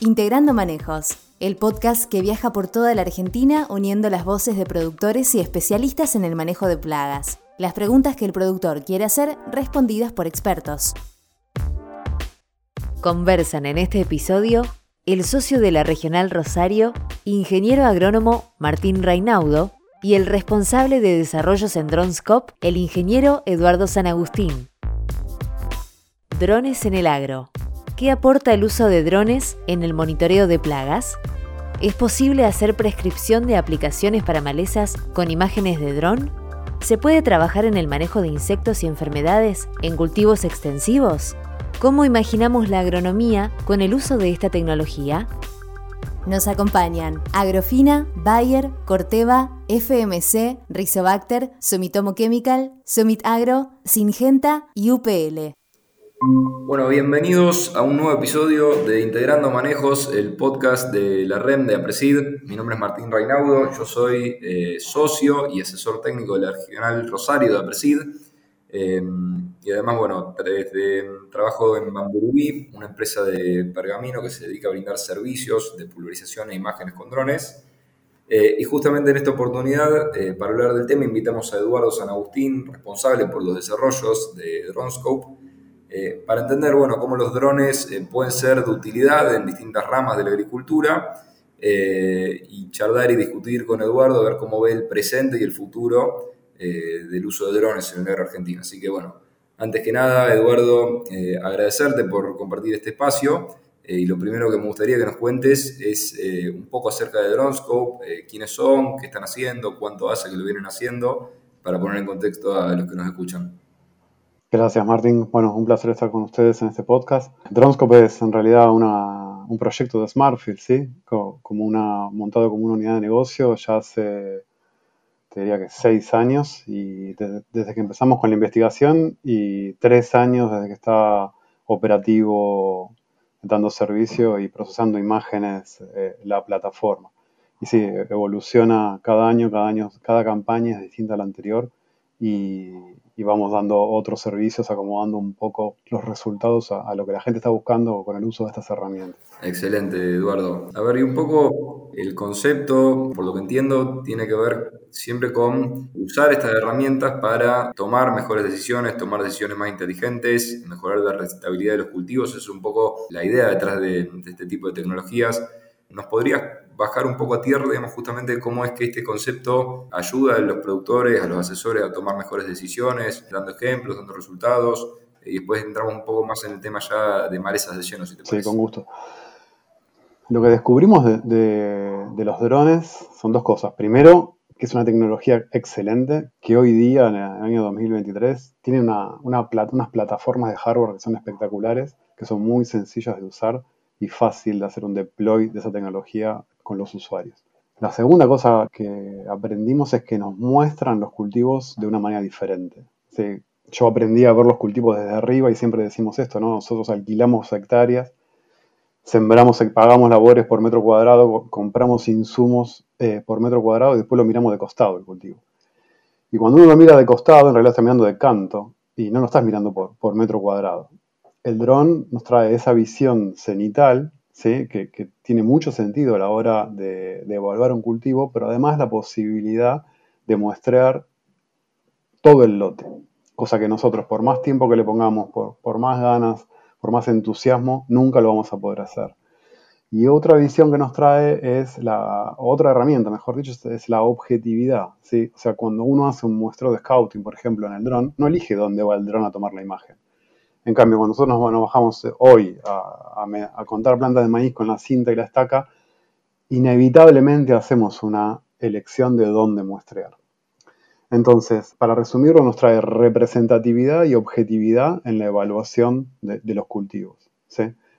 Integrando Manejos, el podcast que viaja por toda la Argentina uniendo las voces de productores y especialistas en el manejo de plagas. Las preguntas que el productor quiere hacer respondidas por expertos. Conversan en este episodio el socio de la Regional Rosario, ingeniero agrónomo Martín Reinaudo, y el responsable de desarrollos en Dronscope, el ingeniero Eduardo San Agustín. Drones en el agro. ¿Qué aporta el uso de drones en el monitoreo de plagas? ¿Es posible hacer prescripción de aplicaciones para malezas con imágenes de dron? ¿Se puede trabajar en el manejo de insectos y enfermedades en cultivos extensivos? ¿Cómo imaginamos la agronomía con el uso de esta tecnología? Nos acompañan Agrofina, Bayer, Corteva, FMC, Rizobacter, Sumitomo Chemical, Summit Agro, Singenta y UPL. Bueno, bienvenidos a un nuevo episodio de Integrando Manejos, el podcast de la REM de Apresid. Mi nombre es Martín Reinaudo, yo soy eh, socio y asesor técnico de la Regional Rosario de Apresid. Eh, y además, bueno, desde, trabajo en Bamburubí, una empresa de pergamino que se dedica a brindar servicios de pulverización e imágenes con drones. Eh, y justamente en esta oportunidad, para hablar del tema, invitamos a Eduardo San Agustín, responsable por los desarrollos de DroneScope, eh, para entender bueno, cómo los drones eh, pueden ser de utilidad en distintas ramas de la agricultura eh, y charlar y discutir con Eduardo, ver cómo ve el presente y el futuro del uso de drones en el agro argentino. Así que bueno, antes que nada, Eduardo, agradecerte por compartir este espacio. y lo primero que me gustaría que nos cuentes es un poco acerca de DroneScope, quiénes son, qué están haciendo, cuánto hace que lo vienen haciendo, para poner en contexto a los que nos escuchan. Gracias, Martín. Bueno, un placer estar con ustedes en este podcast. Dronscope es en realidad un proyecto de Smartfield, ¿sí? Como una, montado como una unidad de negocio ya hace, te diría que seis años, y desde, que empezamos con la investigación y tres años desde que está operativo, dando servicio y procesando imágenes eh, la plataforma. Y sí, evoluciona cada año, cada año, cada campaña es distinta a la anterior y, vamos dando otros servicios, acomodando un poco los resultados a, lo que la gente está buscando con el uso de estas herramientas. Excelente, Eduardo. A ver, y un poco el concepto, por lo que entiendo, tiene que ver siempre con usar estas herramientas para tomar mejores decisiones, tomar decisiones más inteligentes, mejorar la rentabilidad de los cultivos. Es un poco la idea detrás de, de este tipo de tecnologías. ¿Nos podrías bajar un poco a tierra, digamos, justamente cómo es que este concepto ayuda a los productores, a los asesores a tomar mejores decisiones, dando ejemplos, dando resultados, y después entramos un poco más en el tema ya de malezas de lleno, si te parece. Sí, con gusto. Lo que descubrimos de, los drones son dos cosas. Primero, que es una tecnología excelente, que hoy día, en el año 2023, tiene una, unas plataformas de hardware que son espectaculares, que son muy sencillas de usar y fácil de hacer un deploy de esa tecnología con los usuarios. La segunda cosa que aprendimos es que nos muestran los cultivos de una manera diferente. yo aprendí a ver los cultivos desde arriba y siempre decimos esto, ¿no? Nosotros alquilamos hectáreas, sembramos, pagamos labores por metro cuadrado, compramos insumos eh, por metro cuadrado y después lo miramos de costado el cultivo. Y cuando uno lo mira de costado, en realidad está mirando de canto y no lo estás mirando por, por metro cuadrado. El dron nos trae esa visión cenital que, tiene mucho sentido a la hora de, evaluar un cultivo, pero además la posibilidad de muestrear todo el lote, cosa que nosotros por más tiempo que le pongamos, por, más ganas, por más entusiasmo, nunca lo vamos a poder hacer. Y otra visión que nos trae es la otra herramienta, mejor dicho, es la objetividad. ¿sí? O sea, cuando uno hace un muestreo de scouting, por ejemplo, en el dron, no elige dónde va el dron a tomar la imagen. En cambio, cuando nosotros nos, bajamos hoy a, contar plantas de maíz con la cinta y la estaca, inevitablemente hacemos una elección de dónde muestrear. Entonces, para resumirlo, nos trae representatividad y objetividad en la evaluación de, los cultivos.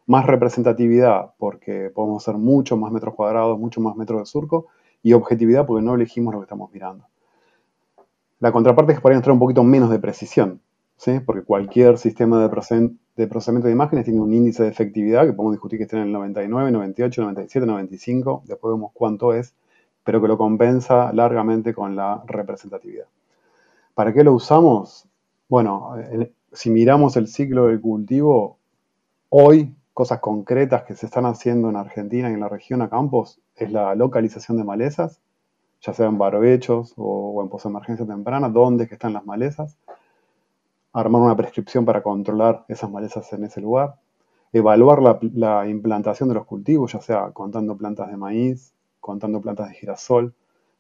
Más representatividad porque podemos hacer mucho más metros cuadrados, mucho más metros de surco, y objetividad porque no elegimos lo que estamos mirando. La contraparte es que podría entrar un poquito menos de precisión porque cualquier sistema de, procesamiento de imágenes tiene un índice de efectividad que podemos discutir que esté en el 99, 98, 97, 95, después vemos cuánto es, pero que lo compensa largamente con la representatividad. ¿Para qué lo usamos? Bueno, si miramos el ciclo del cultivo, hoy cosas concretas que se están haciendo en Argentina y en la región a campos es la localización de malezas, ya sea en barbechos o, en posemergencia temprana, dónde que están las malezas, armar una prescripción para controlar esas malezas en ese lugar, evaluar la, la implantación de los cultivos, ya sea contando plantas de maíz, contando plantas de girasol,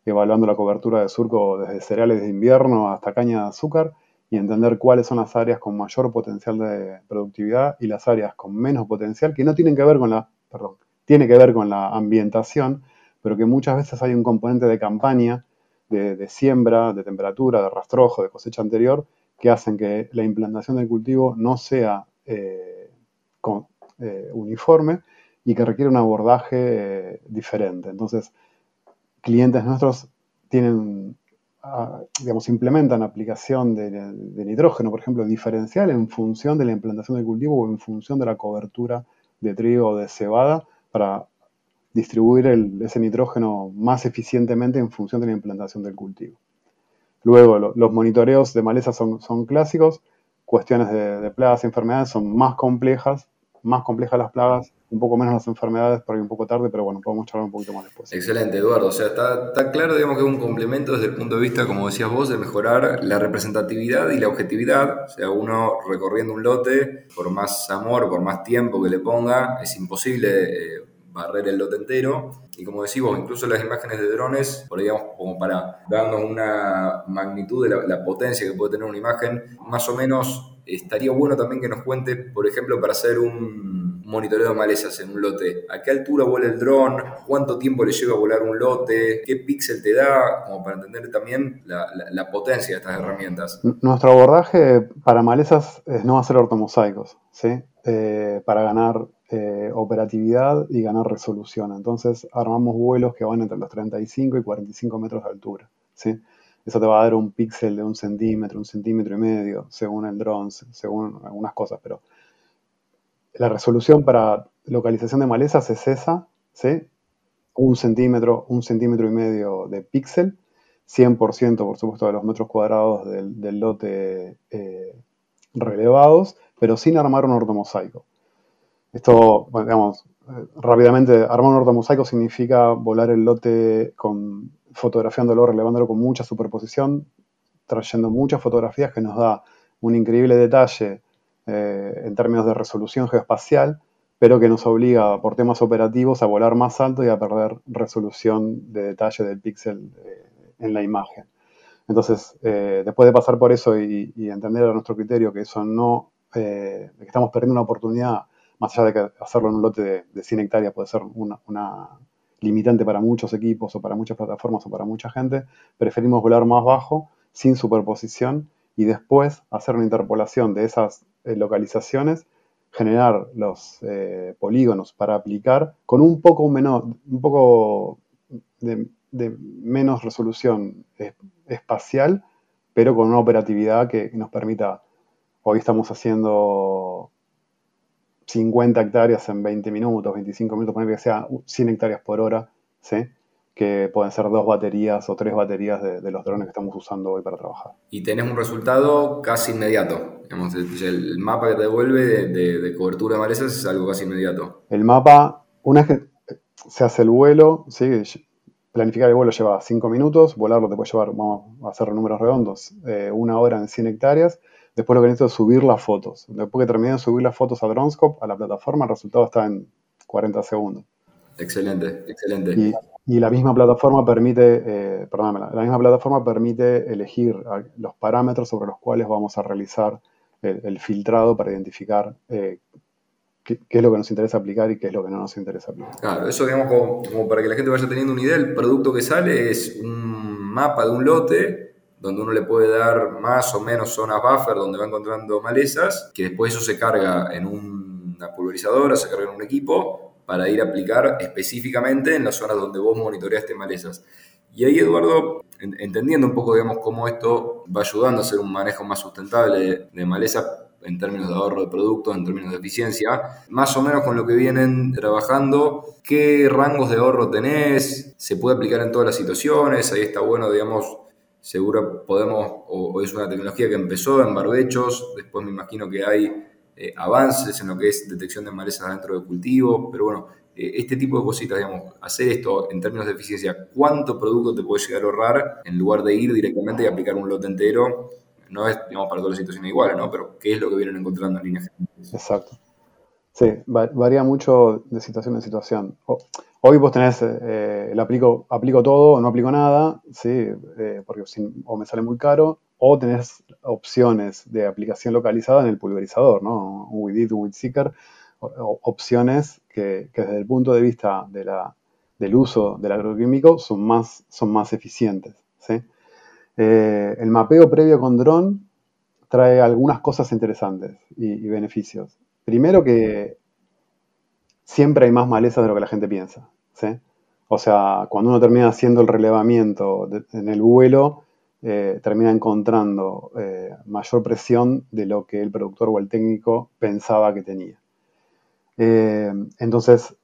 evaluando la cobertura de surco desde cereales de invierno hasta caña de azúcar y entender cuáles son las áreas con mayor potencial de productividad y las áreas con menos potencial, que no tienen que ver con la, perdón, tiene que ver con la ambientación, pero que muchas veces hay un componente de campaña, de, siembra, de temperatura, de rastrojo, de cosecha anterior, que hacen que la implantación del cultivo no sea eh, eh, uniforme y que requiere un abordaje eh, diferente. Entonces, clientes nuestros tienen digamos, implementan aplicación de, nitrógeno, por ejemplo, diferencial en función de la implantación del cultivo o en función de la cobertura de trigo o de cebada para distribuir ese nitrógeno más eficientemente en función de la implantación del cultivo. Luego, los monitoreos de maleza son, son clásicos, cuestiones de, plagas y enfermedades son más complejas, más complejas las plagas, un poco menos las enfermedades, por ahí un poco tarde, pero bueno, podemos charlar un poquito más después. Excelente, Eduardo. O sea, está, claro, digamos, que es un complemento desde el punto de vista, como decías vos, de mejorar la representatividad y la objetividad. O sea, uno recorriendo un lote, por más amor, por más tiempo que le ponga, es imposible eh, barrer el lote entero. Y como decimos, incluso las imágenes de drones, por digamos, como para darnos una magnitud de la, potencia que puede tener una imagen, más o menos estaría bueno también que nos cuente, por ejemplo, para hacer un monitoreo de malezas en un lote. ¿A qué altura vuela el dron? ¿Cuánto tiempo le lleva a volar un lote? ¿Qué píxel te da? Como para entender también la, potencia de estas herramientas. Nuestro abordaje para malezas es no hacer ortomosaicos, ¿sí? Eh, para ganar eh, operatividad y ganar resolución. Entonces armamos vuelos que van entre los 35 y 45 metros de altura, ¿sí? Eso te va a dar un píxel de un centímetro, un centímetro y medio, según el dron, según algunas cosas, pero la resolución para localización de malezas es esa, ¿sí? Un centímetro, un centímetro y medio de píxel, 100% por supuesto de los metros cuadrados del, lote eh, relevados, pero sin armar un ortomosaico. Esto, digamos, eh, rápidamente, armar un ortomosaico significa volar el lote con, fotografiándolo, relevándolo con mucha superposición, trayendo muchas fotografías que nos da un increíble detalle eh, en términos de resolución geoespacial, pero que nos obliga por temas operativos a volar más alto y a perder resolución de detalle del píxel eh, en la imagen. Entonces, después de pasar por eso y, entender a nuestro criterio que eso no, que estamos perdiendo una oportunidad, más allá de que hacerlo en un lote de, 100 hectáreas puede ser una, una limitante para muchos equipos o para muchas plataformas o para mucha gente, preferimos volar más bajo, sin superposición, y después hacer una interpolación de esas eh, localizaciones, generar los eh, polígonos para aplicar con un poco, menor, un poco de, menos resolución espacial, pero con una operatividad que nos permita, hoy estamos haciendo 50 hectáreas en 20 minutos, 25 minutos, poner que sea 100 hectáreas por hora, ¿sí? que pueden ser dos baterías o tres baterías de, los drones que estamos usando hoy para trabajar. Y tenés un resultado casi inmediato. el, mapa que te devuelve de, cobertura de malezas es algo casi inmediato. El mapa, una vez que se hace el vuelo, ¿sí? planificar el vuelo lleva cinco minutos, volarlo te puede llevar, vamos a hacer números redondos, eh, una hora en 100 hectáreas. Después lo que necesito es subir las fotos. Después que terminé de subir las fotos a Dronescope, a la plataforma, el resultado está en 40 segundos. Excelente, excelente. Y la misma plataforma permite, eh, la misma plataforma permite elegir los parámetros sobre los cuales vamos a realizar el, filtrado para identificar eh, qué, es lo que nos interesa aplicar y qué es lo que no nos interesa aplicar. Claro, eso digamos como, para que la gente vaya teniendo una idea, el producto que sale es un mapa de un lote donde uno le puede dar más o menos zonas buffer donde va encontrando malezas, que después eso se carga en una pulverizadora, se carga en un equipo para ir a aplicar específicamente en las zonas donde vos monitoreaste malezas. Y ahí, Eduardo, entendiendo un poco, digamos, cómo esto va ayudando a hacer un manejo más sustentable de, maleza en términos de ahorro de productos, en términos de eficiencia, más o menos con lo que vienen trabajando, ¿qué rangos de ahorro tenés? ¿Se puede aplicar en todas las situaciones? Ahí está bueno, digamos, seguro podemos, o, es una tecnología que empezó en barbechos, después me imagino que hay eh, avances en lo que es detección de malezas dentro de cultivo, pero bueno, eh, este tipo de cositas, digamos, hacer esto en términos de eficiencia, ¿cuánto producto te puede llegar a ahorrar en lugar de ir directamente y aplicar un lote entero? No es, digamos, para todas las situaciones iguales, ¿no? Pero ¿qué es lo que vienen encontrando en líneas generales? Exacto. Sí, varía mucho de situación en situación. Hoy vos tenés, eh, el aplico, aplico todo o no aplico nada, ¿sí? Eh, porque o me sale muy caro, o tenés opciones de aplicación localizada en el pulverizador, ¿no? Un WIDIT, un WIDSeeker, opciones que, desde el punto de vista de la, del uso del agroquímico son más, son más eficientes. ¿sí? Eh, el mapeo previo con dron trae algunas cosas interesantes y beneficios. Primero que siempre hay más malezas de lo que la gente piensa. ¿sí? O sea, cuando uno termina haciendo el relevamiento en el vuelo, eh, termina encontrando eh, mayor presión de lo que el productor o el técnico pensaba que tenía. Eh, entonces,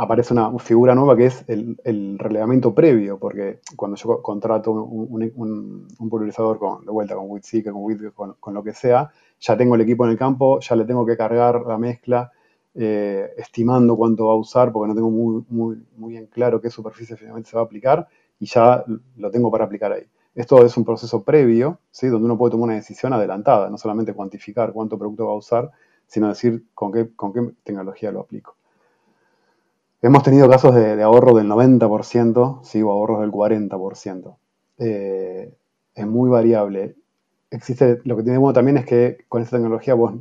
aparece una figura nueva que es el, relevamiento previo, porque cuando yo contrato un, pulverizador con, de vuelta con WITSEEK, con con, lo que sea, ya tengo el equipo en el campo, ya le tengo que cargar la mezcla, estimando cuánto va a usar, porque no tengo muy, muy, muy en claro qué superficie finalmente se va a aplicar, y ya lo tengo para aplicar ahí. Esto es un proceso previo, ¿sí? donde uno puede tomar una decisión adelantada, no solamente cuantificar cuánto producto va a usar, sino decir con qué, con qué tecnología lo aplico. Hemos tenido casos de, ahorro del 90%, ¿sí? o ahorros del 40%. Eh, es muy variable. Existe, lo que tiene bueno también es que con esta tecnología vos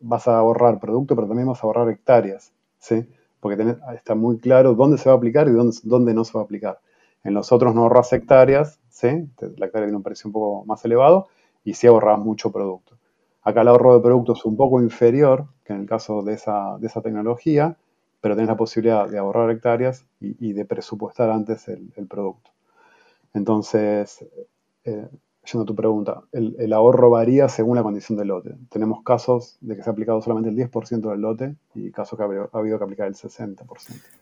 vas a ahorrar producto, pero también vas a ahorrar hectáreas, ¿sí? porque está muy claro dónde se va a aplicar y dónde, dónde no se va a aplicar. En los otros no ahorras hectáreas, ¿sí? la hectárea tiene un precio un poco más elevado y sí ahorras mucho producto. Acá el ahorro de producto es un poco inferior que en el caso de esa, de esa tecnología, pero tenés la posibilidad de ahorrar hectáreas y, de presupuestar antes el, producto. Entonces, eh, yendo a tu pregunta, el, ahorro varía según la condición del lote. Tenemos casos de que se ha aplicado solamente el 10% del lote y casos que ha, habido que aplicar el 60%.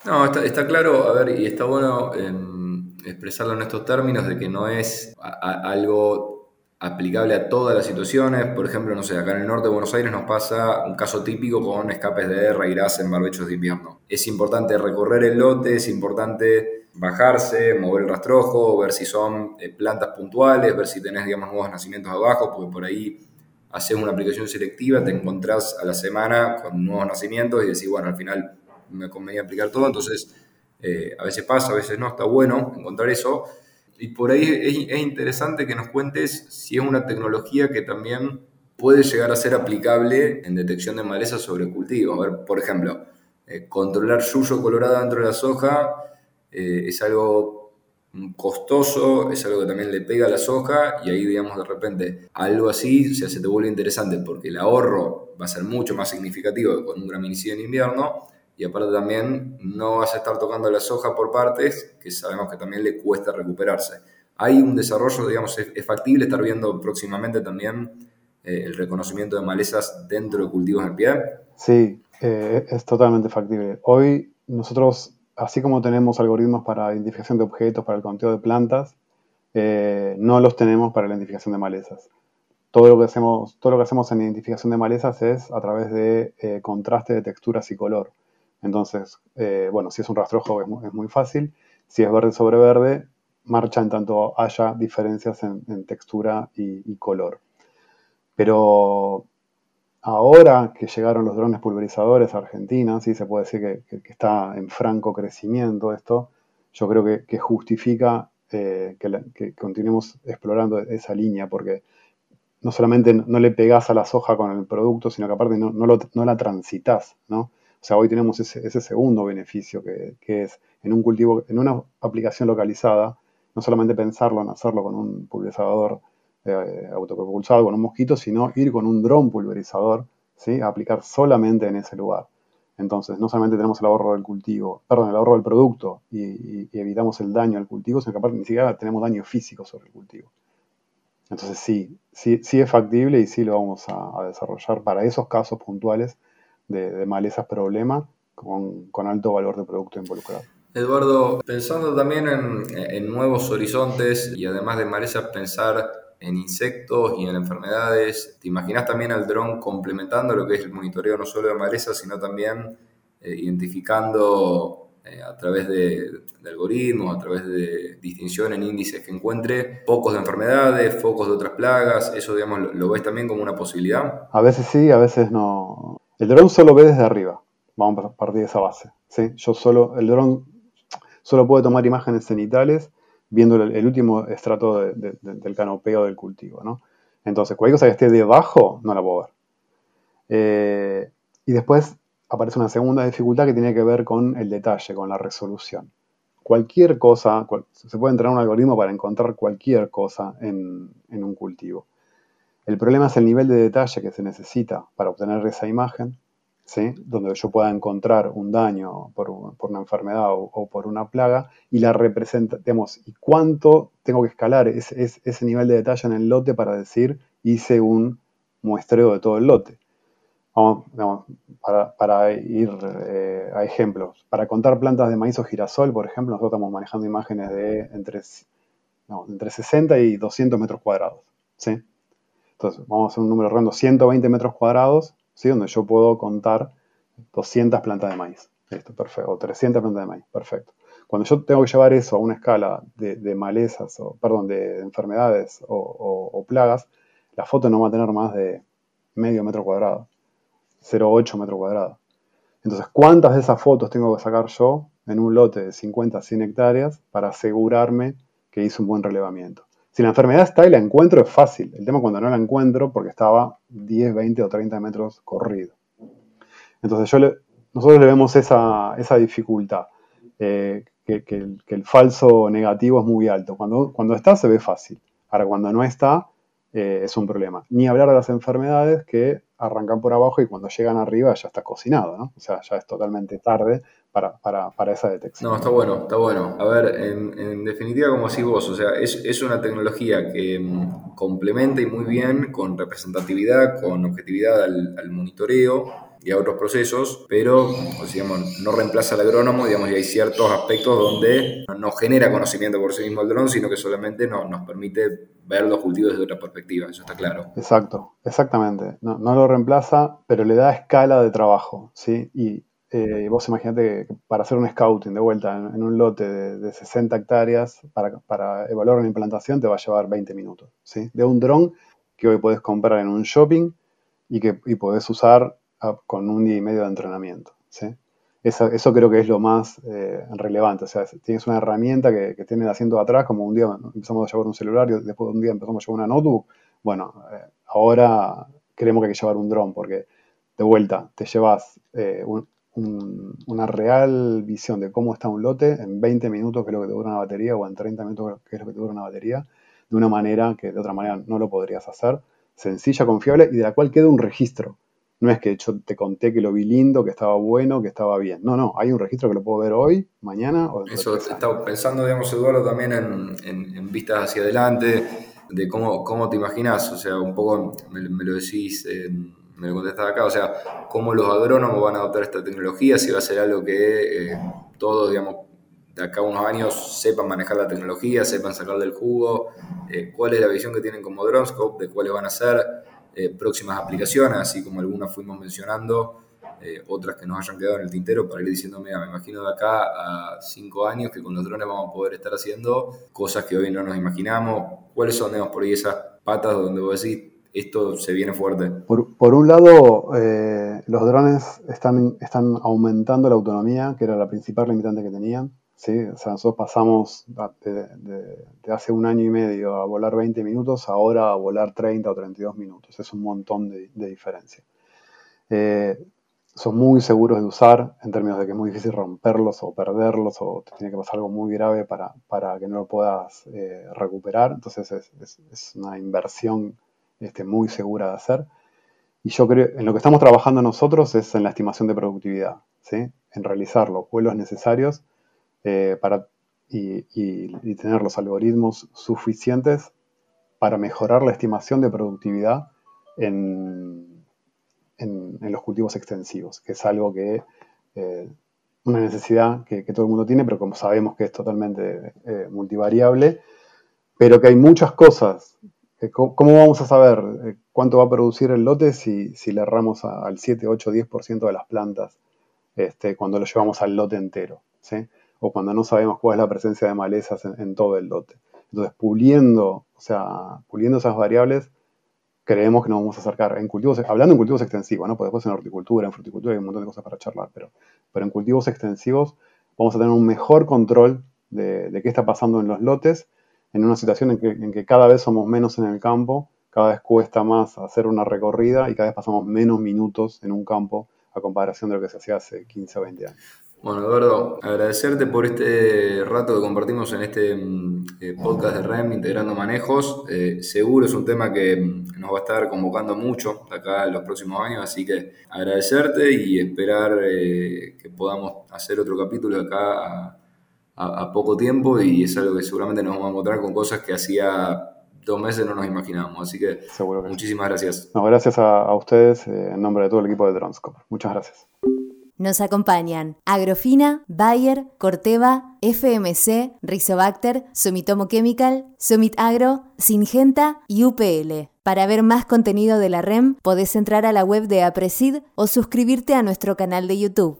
No, está, claro, a ver, y está bueno em, expresarlo en estos términos de que no es algo aplicable a todas las situaciones. Por ejemplo, no sé, acá en el norte de Buenos Aires nos pasa un caso típico con escapes de R y gas en barbechos de invierno. Es importante recorrer el lote, es importante bajarse, mover el rastrojo, ver si son eh, plantas puntuales, ver si tenés, digamos, nuevos nacimientos abajo, porque por ahí haces una aplicación selectiva, te encontrás a la semana con nuevos nacimientos y decís, bueno, al final me convenía aplicar todo, entonces eh, a veces pasa, a veces no, está bueno encontrar eso y por ahí es, interesante que nos cuentes si es una tecnología que también puede llegar a ser aplicable en detección de malezas sobre cultivo. A ver, por ejemplo, eh, controlar yuyo colorado dentro de la soja eh, es algo costoso, es algo que también le pega a la soja y ahí, digamos, de repente algo así se te vuelve interesante porque el ahorro va a ser mucho más significativo que con un graminicida en invierno y aparte también no vas a estar tocando la soja por partes, que sabemos que también le cuesta recuperarse. Hay un desarrollo, digamos, es, factible estar viendo próximamente también eh, el reconocimiento de malezas dentro de cultivos en pie. Sí, eh, es totalmente factible. Hoy nosotros, así como tenemos algoritmos para identificación de objetos, para el conteo de plantas, eh, no los tenemos para la identificación de malezas. Todo lo, que hacemos, todo lo que hacemos en identificación de malezas es a través de contraste de texturas y color. Entonces, eh, bueno, si es un rastrojo es muy, fácil. Si es verde sobre verde, marcha en tanto haya diferencias en, textura y, color. Pero ahora que llegaron los drones pulverizadores a Argentina, sí se puede decir que, está en franco crecimiento esto, yo creo que, justifica eh, que, continuemos explorando esa línea, porque no solamente no le pegás a la soja con el producto, sino que aparte no, no la transitas, ¿no? O sea, hoy tenemos ese, segundo beneficio que, es en un cultivo, en una aplicación localizada, no solamente pensarlo en hacerlo con un pulverizador eh, autopropulsado, con un mosquito, sino ir con un dron pulverizador, ¿sí? a aplicar solamente en ese lugar. Entonces, no solamente tenemos el ahorro del cultivo, perdón, el ahorro del producto y, evitamos el daño al cultivo, sino que ni siquiera tenemos daño físico sobre el cultivo. Entonces, sí, sí, sí es factible y sí lo vamos a desarrollar para esos casos puntuales de, malezas problema con, alto valor de producto involucrado. Eduardo, pensando también en, nuevos horizontes y además de malezas, pensar en insectos y en enfermedades. ¿Te imaginas también al dron complementando lo que es el monitoreo no solo de malezas, sino también eh, identificando eh, a través de, algoritmos, a través de distinción en índices que encuentre, focos de enfermedades, focos de otras plagas? ¿Eso, digamos, lo, lo ves también como una posibilidad? A veces sí, a veces no. El dron solo ve desde arriba. Vamos a partir de esa base. Yo solo, el dron solo puede tomar imágenes cenitales viendo el, último estrato del canopeo del cultivo. Entonces, cualquier cosa que esté debajo no la puedo ver. Eh, y después aparece una segunda dificultad que tiene que ver con el detalle, con la resolución. Cualquier cosa, se puede entrar un algoritmo para encontrar cualquier cosa en, en un cultivo. El problema es el nivel de detalle que se necesita para obtener esa imagen donde yo pueda encontrar un daño por, una enfermedad o, por una plaga y la representa, y cuánto tengo que escalar ese, nivel de detalle en el lote para decir hice un muestreo de todo el lote. Vamos, para, ir eh, a ejemplos. Para contar plantas de maíz o girasol, por ejemplo, nosotros estamos manejando imágenes de entre, entre 60 y 200 metros cuadrados. ¿sí? Entonces, vamos a hacer un número redondo, 120 metros cuadrados donde yo puedo contar 200 plantas de maíz. Listo, perfecto. O 300 plantas de maíz, perfecto. Cuando yo tengo que llevar eso a una escala de, malezas, o, perdón, de enfermedades o, plagas, la foto no va a tener más de medio metro cuadrado, 0,8 metro cuadrado. Entonces, ¿cuántas de esas fotos tengo que sacar yo en un lote de 50 100 hectáreas para asegurarme que hice un buen relevamiento? Si la enfermedad está y la encuentro es fácil. El tema cuando no la encuentro porque estaba 10, 20 o 30 metros corrido. Entonces nosotros le vemos esa, dificultad, eh, que, el, falso negativo es muy alto. Cuando, está se ve fácil. Ahora cuando no está eh, es un problema. Ni hablar de las enfermedades que arrancan por abajo y cuando llegan arriba ya está cocinado. O sea, ya es totalmente tarde para, esa detección. No, está bueno, está bueno. A ver, en, definitiva, como decís vos, o sea, es, una tecnología que mm, complementa y muy bien con representatividad, con objetividad al, monitoreo y a otros procesos, pero digamos, no reemplaza al agrónomo, digamos, y hay ciertos aspectos donde no genera conocimiento por sí mismo el dron, sino que solamente nos permite ver los cultivos desde otra perspectiva, eso está claro. Exacto, exactamente. No, no lo reemplaza, pero le da escala de trabajo, ¿sí? Y, eh, vos imaginate que para hacer un scouting de vuelta en, un lote de, 60 hectáreas, para, evaluar una implantación te va a llevar 20 minutos. De un dron que hoy podés comprar en un shopping y que y podés usar con un día y medio de entrenamiento. ¿sí? Eso, creo que es lo más eh, relevante. O sea, tienes una herramienta que, que tiene el asiento atrás, como un día empezamos a llevar un celular y después de un día empezamos a llevar una notebook. Bueno, eh, ahora creemos que hay que llevar un dron porque de vuelta te llevas un, una real visión de cómo está un lote en 20 minutos, que es lo que te dura una batería, o en 30 minutos, que es lo que te dura una batería, de una manera que de otra manera no lo podrías hacer, sencilla, confiable y de la cual queda un registro. No es que yo te conté que lo vi lindo, que estaba bueno, que estaba bien. No, no, hay un registro que lo puedo ver hoy, mañana o Eso, estaba pensando, digamos, Eduardo, también en, vistas hacia adelante, de cómo, cómo te imaginas, o sea, un poco me, lo decís me lo contestaba acá, o sea, cómo los agrónomos van a adoptar esta tecnología, si va a ser algo que eh, todos, digamos, de acá a unos años sepan manejar la tecnología, sepan sacar del jugo, eh, cuál es la visión que tienen como Dronscope, de cuáles van a ser eh, próximas aplicaciones, así como algunas fuimos mencionando, otras que nos hayan quedado en el tintero para ir diciendo, mira, me imagino de acá a cinco años que con los drones vamos a poder estar haciendo cosas que hoy no nos imaginamos, cuáles son, digamos, por ahí esas patas donde vos decís, esto se viene fuerte. Por, un lado, eh, los drones están, están aumentando la autonomía, que era la principal limitante que tenían. ¿sí? O sea, nosotros pasamos de, hace un año y medio a volar 20 minutos, ahora a volar 30 o 32 minutos. Es un montón de, diferencia. Eh, son muy seguros de usar en términos de que es muy difícil romperlos o perderlos o te tiene que pasar algo muy grave para, para que no lo puedas eh, recuperar. Entonces es, es una inversión este, muy segura de hacer. Y yo creo, en lo que estamos trabajando nosotros es en la estimación de productividad, en realizar los vuelos necesarios eh, para, y, tener los algoritmos suficientes para mejorar la estimación de productividad en, en, los cultivos extensivos, que es algo que, eh, una necesidad que, todo el mundo tiene, pero como sabemos que es totalmente eh, multivariable, pero que hay muchas cosas ¿cómo vamos a saber eh, cuánto va a producir el lote si, si le erramos al 7, 8, 10% de las plantas este, cuando lo llevamos al lote entero? O cuando no sabemos cuál es la presencia de malezas en, todo el lote. Entonces, puliendo, o sea, puliendo esas variables, creemos que nos vamos a acercar en cultivos, hablando en cultivos extensivos, ¿no? Porque después en horticultura, en fruticultura hay un montón de cosas para charlar, pero, pero en cultivos extensivos vamos a tener un mejor control de, qué está pasando en los lotes, en una situación en que, cada vez somos menos en el campo, cada vez cuesta más hacer una recorrida y cada vez pasamos menos minutos en un campo a comparación de lo que se hacía hace 15 o 20 años. Bueno, Eduardo, agradecerte por este rato que compartimos en este mm, eh, podcast de REM, Integrando Manejos. Eh, seguro es un tema que mm, nos va a estar convocando mucho acá en los próximos años, así que agradecerte y esperar eh, que podamos hacer otro capítulo acá a, poco tiempo y es algo que seguramente nos vamos a encontrar con cosas que hacía dos meses no nos imaginábamos. Así que, muchísimas gracias. No, gracias a, a ustedes en nombre de todo el equipo de Transcorp. Muchas gracias. Nos acompañan Agrofina, Bayer, Corteva, FMC, Rizobacter, Sumitomo Chemical, Sumit Agro, Singenta y UPL. Para ver más contenido de la REM, podés entrar a la web de Apresid o suscribirte a nuestro canal de YouTube.